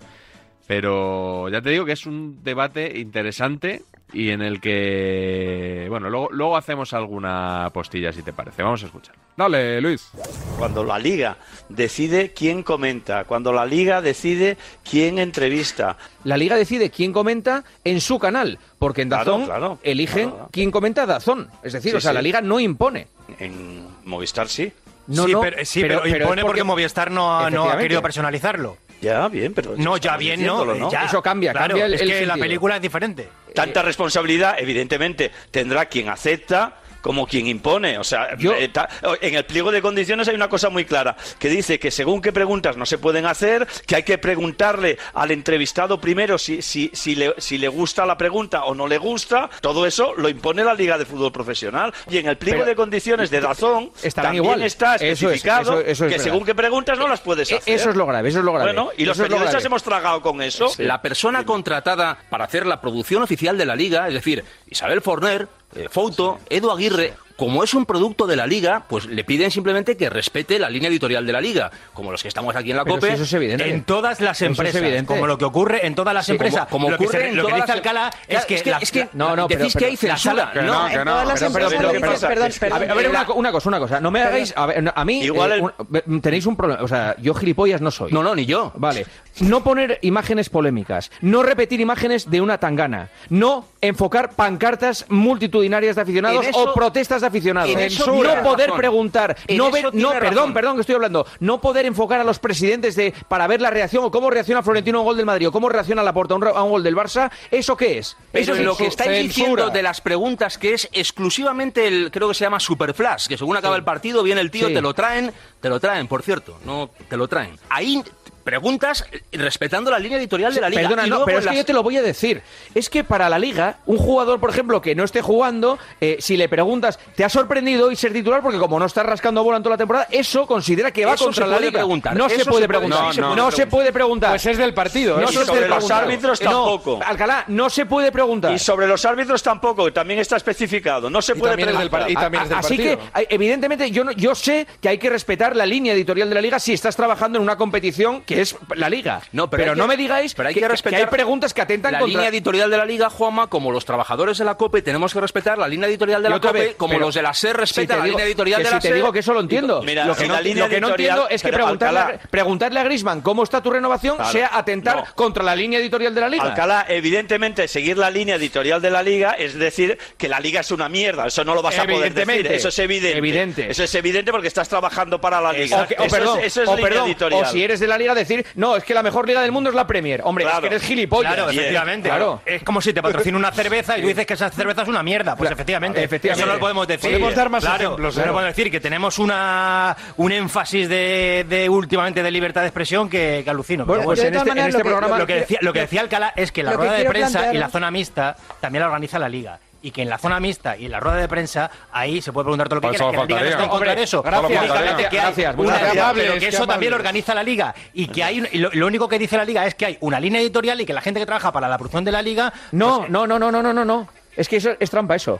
Pero ya te digo que es un debate interesante y en el que, bueno, luego, luego hacemos alguna postilla si te parece. Vamos a escuchar. Dale, Luis. Cuando la liga decide quién comenta, cuando la liga decide quién entrevista. La liga decide quién comenta en su canal, porque en Claro, Dazón claro, eligen claro. quién comenta Dazón. Es decir, Sí, o sea, sí. la liga no impone. En Movistar sí. No, sí, no, pero, sí, pero- pero, impone porque porque- Movistar no, no ha querido personalizarlo. Ya, bien, pero... No, ya bien, no, ya. Eso cambia, Claro, cambia el- es el que la película es diferente. Tanta responsabilidad, evidentemente, tendrá quien acepta como quien impone. O sea, eh, ta- en el pliego de condiciones hay una cosa muy clara, que dice que según qué preguntas no se pueden hacer, que hay que preguntarle al entrevistado primero si, si, si, le, si le gusta la pregunta o no le gusta. Todo eso lo impone la Liga de Fútbol Profesional. Y en el pliego Pero- de condiciones de Dazón Estarán también igual. está Eso es, especificado eso- eso es que verdad. según qué preguntas no las puedes E- hacer. eso es lo grave, eso es lo grave. Bueno, y los periodistas hemos tragado con eso. La persona contratada para hacer la producción oficial de la liga, es decir, Isabel Forner, eh, Fouto, Edu Aguirre, como es un producto de la liga, pues le piden simplemente que respete la línea editorial de la liga, como los que estamos aquí en la Pero COPE. si eso es evidente. En todas las Eso es empresas, evidente. como lo que ocurre en todas las Sí, empresas. como- lo que, ocurre se- en lo que todas dice las- Claro, es que, la- la- no, no, pero- decís que hay pero- censura. que no, no, que no, en todas las pero- pero- empresas pero- lo que pero- pasa perdón, es que- A ver, a ver, una, una cosa, una cosa. No me hagáis. A, ver, a mí. Igual eh, el- un- ve- tenéis un problema. O sea, yo gilipollas no soy. No, no, ni yo. Vale. No poner imágenes polémicas. No repetir imágenes de una tangana. No enfocar pancartas multitudinarias de aficionados eso- o protestas de aficionados. no poder razón. preguntar. En No, ver, no perdón, razón. perdón, que estoy hablando. No poder enfocar a los presidentes de para ver la reacción o cómo reacciona Florentino a un gol del Madrid o cómo reacciona Laporta a un, a un gol del Barça. ¿Eso qué es? Eso es lo que estáis censura. diciendo de las preguntas, que es exclusivamente el, creo que se llama Superflash, que según acaba el partido, viene el tío, Sí. te lo traen, te lo traen, por cierto, no te lo traen. Ahí preguntas eh, respetando la línea editorial de la liga. Perdona, Y no, pero es que yo te lo voy a decir. Es que para la liga, un jugador, por ejemplo, que no esté jugando, eh, si le preguntas, ¿te ha sorprendido hoy ser titular? Porque como no estás rascando bola en toda la temporada, eso considera que va Eso contra se la puede liga. preguntar, No eso se puede preguntar. no, se No, puede se puede preguntar. Pues es del partido. No ¿eh? Y sobre los preguntar. árbitros No, tampoco. Alcalá, no se puede preguntar. Y sobre los árbitros tampoco, que también está especificado. No se Y puede preguntar. y también es del Así que, partido. evidentemente, yo, no- yo sé que hay que respetar la línea editorial de la liga si estás trabajando en una competición que es la liga. No, pero, no que- me digáis pero hay que, que que respetar hay preguntas que atentan la contra... línea editorial de la liga, Juanma, como los trabajadores de la COPE tenemos que respetar la línea editorial de la COPE, vez, como los de la SER si respetan te la digo- línea editorial de si la te SER. digo que eso lo entiendo. Mira, lo que si no, la línea lo que no editorial- entiendo es que preguntarle, Alcalá- a, preguntarle a Griezmann cómo está tu renovación Claro. sea atentar No. contra la línea editorial de la liga. Alcalá, evidentemente, seguir la línea editorial de la liga es decir que la liga es una mierda. Eso no lo vas a poder decir. Eso es evidente. Evidente. Eso es evidente porque estás trabajando para la liga. O, que- o eso perdón, es, eso es o, línea perdón, editorial. o si eres de la liga decir, no, es que la mejor liga del mundo es la Premier. Hombre, es que eres gilipollas. Claro, Bien. efectivamente. Claro. Es como si te patrocina una cerveza y tú dices que esa cerveza es una mierda. Pues efectivamente. Efectivamente. Eso no lo podemos decir. Podemos dar más Claro, ejemplos, pero ¿eh? podemos decir que tenemos una un énfasis de, de últimamente de libertad de expresión que, que alucino. Bueno, Pero pues en este, en este programa... lo que decía, lo que decía Alcalá es que la lo que rueda de prensa y la zona mixta también la organiza la liga. Y que en la zona mixta y en la rueda de prensa, ahí se puede preguntar todo lo que Pues quiera. eso Que la liga no está en contra de Hombre, eso. gracias, gracias, que hay gracias, una- gracias. pero que eso también amables. lo organiza la liga. Y que hay y lo, lo único que dice la liga es que hay una línea editorial y que la gente que trabaja para la producción de la liga. No, pues, no, no, no, no, no, no, no. Es que eso es trampa eso.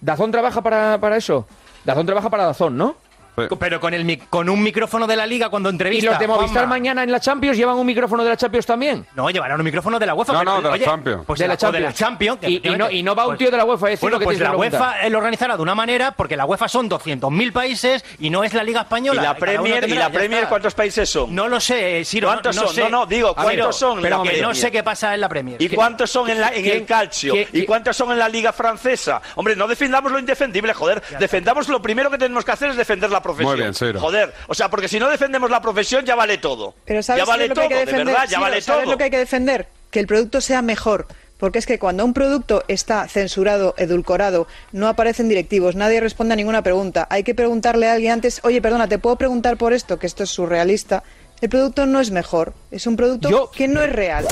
Dazón trabaja para, para eso. Dazón trabaja para Dazón, ¿no? Pero con, el, mic- con un micrófono de la liga cuando ¿Y entrevista. los de Movistar Juanma. mañana en la Champions llevan un micrófono de la Champions también? No, llevarán un micrófono de la UEFA. No, pero- no, de la oye, Champions. Pues De la la, de la Champions. Que Y- y no- y no va un pues- tío de la UEFA a decir Bueno, que pues la. UEFA eh, lo organizará de una manera porque la UEFA son 200.000 países y no es la Liga ¿Y Española. la Cada uno Premier, ¿y la Premier cuántos países son? No lo sé, eh, Siro. ¿Cuántos no, no son? sé. No, no, digo, ¿cuántos son Pero la que no sé qué pasa en la Premier. ¿Y cuántos son en, la, en ¿Quién- el calcio? ¿Y cuántos son en la liga francesa? Hombre, no defendamos lo indefendible, joder. Defendamos lo primero que tenemos que hacer es defender la profesión. Muy bien, Ciro. Joder, o sea, porque si no defendemos la profesión ya vale todo. Pero ¿sabes ya vale lo que todo, hay que de verdad, ya Ciro? vale ¿Sabes todo. lo que hay que defender? Que el producto sea mejor. Porque es que cuando un producto está censurado, edulcorado, no aparecen directivos, nadie responde a ninguna pregunta, hay que preguntarle a alguien antes, oye, perdona, ¿te puedo preguntar por esto? Que esto es surrealista. El producto no es mejor, es un producto Yo- que no es real.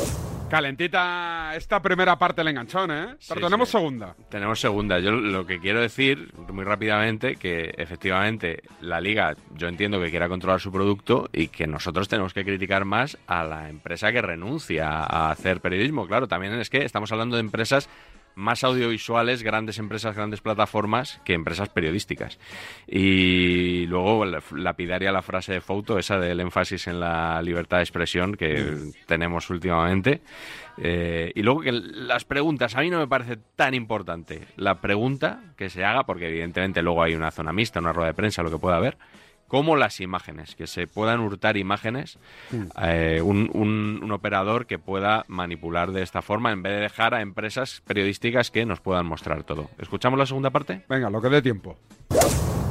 Calentita esta primera parte del enganchón, ¿eh? Pero Sí, tenemos sí. segunda. Tenemos segunda. Yo lo que quiero decir muy rápidamente que efectivamente la liga yo entiendo que quiera controlar su producto y que nosotros tenemos que criticar más a la empresa que renuncia a hacer periodismo. Claro, también es que estamos hablando de empresas más audiovisuales, grandes empresas, grandes plataformas que empresas periodísticas. Y luego la- lapidaria la frase de Fouto, esa del énfasis en la libertad de expresión que tenemos últimamente. Eh, y luego que las preguntas, a mí no me parece tan importante la pregunta que se haga, porque evidentemente luego hay una zona mixta, una rueda de prensa, lo que pueda haber, como las imágenes, que se puedan hurtar imágenes, eh, un, un- un operador que pueda manipular de esta forma en vez de dejar a empresas periodísticas que nos puedan mostrar todo. ¿Escuchamos la segunda parte? Venga, lo que dé tiempo.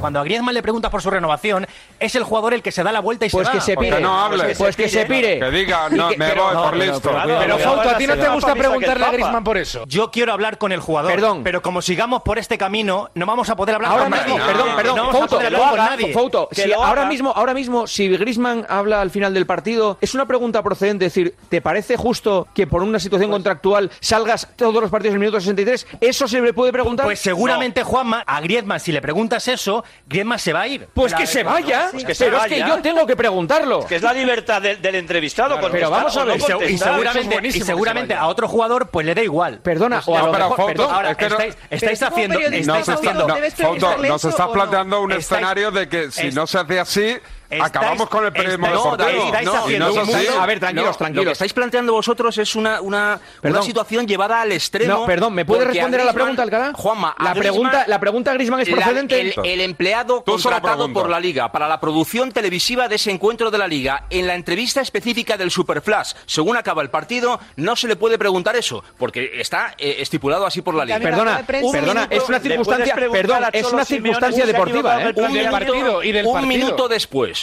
Cuando a Griezmann le preguntas por su renovación, es el jugador el que se da la vuelta y Pues se va. que se Porque- pire. no hable. Pues que se pire. Que diga, no, que- me pero- voy no, por listo. pero- Pero, ¿a ti no se te gusta preguntarle a. Griezmann por eso? Yo quiero hablar con el jugador, Perdón. pero como sigamos por este camino, no vamos a poder hablar Ahora con mismo, nadie. perdón, perdón, no con haga, nadie. Fouto, Que si lo ahora mismo, ahora mismo, si Grisman habla al final del partido, es una pregunta procedente, es decir, ¿te parece justo que por una situación contractual salgas todos los partidos en el minuto 63? ¿Eso se le puede preguntar? Pues seguramente, Juanma, a Griezmann, si le preguntas eso, Griezmann se va a ir. Pues que se vaya, Pues que se pero es que yo tengo que preguntarlo. Que es la libertad del, del entrevistado. Claro, pero vamos a o no ver, Y, es seguramente, buenísimo y seguramente a otro jugador pues le da igual. Perdona, o a no, lo pero, mejor, Fouto, perdón, Ahora, es que no- estáis, estáis haciendo, estáis Nos, haciendo, no, ¿debes Fouto, preguntarle nos estás no? planteando un Estáis- escenario de que si es- no se hace así, acabamos con el periodismo estáis- no, deportivo. estáis haciendo no es un mundo- A ver, tranquilos, No, Lo tranquilos. que estáis planteando vosotros es una, una, una situación llevada al extremo. No, perdón, ¿me puede responder a la pregunta, Alcalá? Juanma, a la Griezmann- pregunta, la pregunta Griezmann es La- procedente. el, el empleado contratado por la liga para la producción televisiva de ese encuentro de la liga, en la entrevista específica del Superflash, según acaba el partido, no se le puede preguntar eso, porque está eh, estipulado así por la liga. Perdona, perdona, minuto, es una circunstancia, perdón, a es una circunstancia deportiva, ¿eh? un minuto después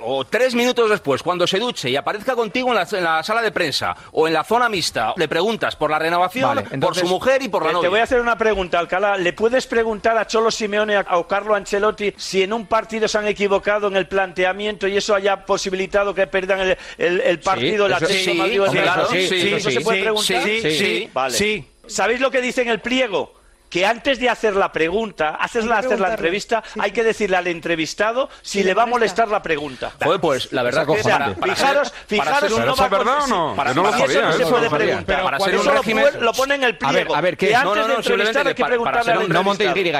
o tres minutos después, cuando se duche y aparezca contigo en la, en la sala de prensa o en la zona mixta, le preguntas por la renovación, Vale, por su mujer y por la Eh, novia. Te voy a hacer una pregunta, Alcalá. ¿Le puedes preguntar a Cholo Simeone a- o Carlo Ancelotti si en un partido se han equivocado en el planteamiento y eso haya posibilitado que pierdan el, el- el partido, eso- sí, Real? eso sí, ¿Eso eso se sí, puede sí, preguntar? sí, sí, sí, Vale. sí. ¿Sabéis lo que dice en el pliego? Que antes de hacer la pregunta, haces la, hacer la entrevista, hay que decirle al entrevistado si Si le le va a molesta. molestar la pregunta. Joder, pues la verdad para, para Fijaros, para fijaros no ¿Pero eso va verdad o no? Para, no lo eso no se puede preguntar. Para ser un lo, régimen- pu- lo pone en el pliego. A ver, a ver, ¿qué que es? antes No, no, de no, entrevistar hay que preguntarle al No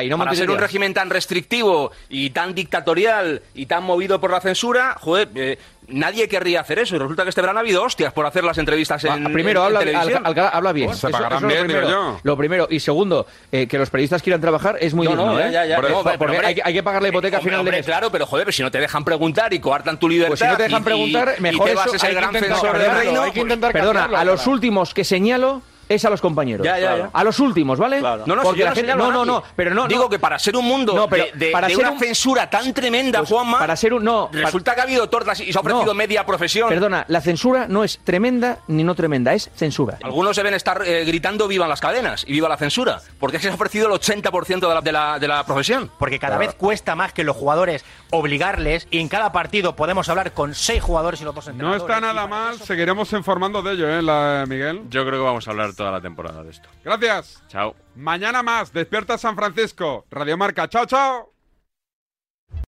no para ser un régimen tan restrictivo y tan dictatorial y tan movido por la censura, joder, eh, nadie querría hacer eso. Y resulta que este verano ha habido hostias por hacer las entrevistas en, Va, primero, en- en habla, televisión. al- al- habla bien. Pues se Eso- pagarán eso es lo primero. yo. Lo primero. Y segundo, eh, que los periodistas quieran trabajar es muy No, no, digno, ya, ¿eh? ya, ya. Porque- No, pero, porque hombre, hay, que- hay que pagar la hipoteca a Hombre, final de mes. Claro, pero joder, pero si no te dejan preguntar y coartan tu libertad. Pues si no te dejan y- preguntar, y- mejor y te eso vas a ser gran del reino. hay que pues- intentar Perdona, a los últimos que señalo es a los compañeros. Ya, ya, ya. A los últimos, ¿vale? No, no, si Porque yo la no gente, no, no, no, pero no, Digo no. que para ser un mundo No, pero de, de- para de ser una un- censura tan tremenda, Pues, Juanma, para ser un no, resulta que ha habido tortas y se ha ofrecido No. media profesión. Perdona, la censura no es tremenda ni no tremenda, es censura. Algunos deben estar eh, gritando vivan las cadenas y viva la censura, porque se ha ofrecido el 80% de la, de, la, de la profesión. Porque cada vez cuesta más que los jugadores obligarles y en cada partido podemos hablar con seis jugadores y los dos No entrenadores. está nada mal, seguiremos informando de ello, ¿eh, la- Miguel? Yo creo que vamos a hablar toda la temporada de esto. Gracias. Chao. Mañana más, Despierta San Francisco, Radio Marca. Chao, chao.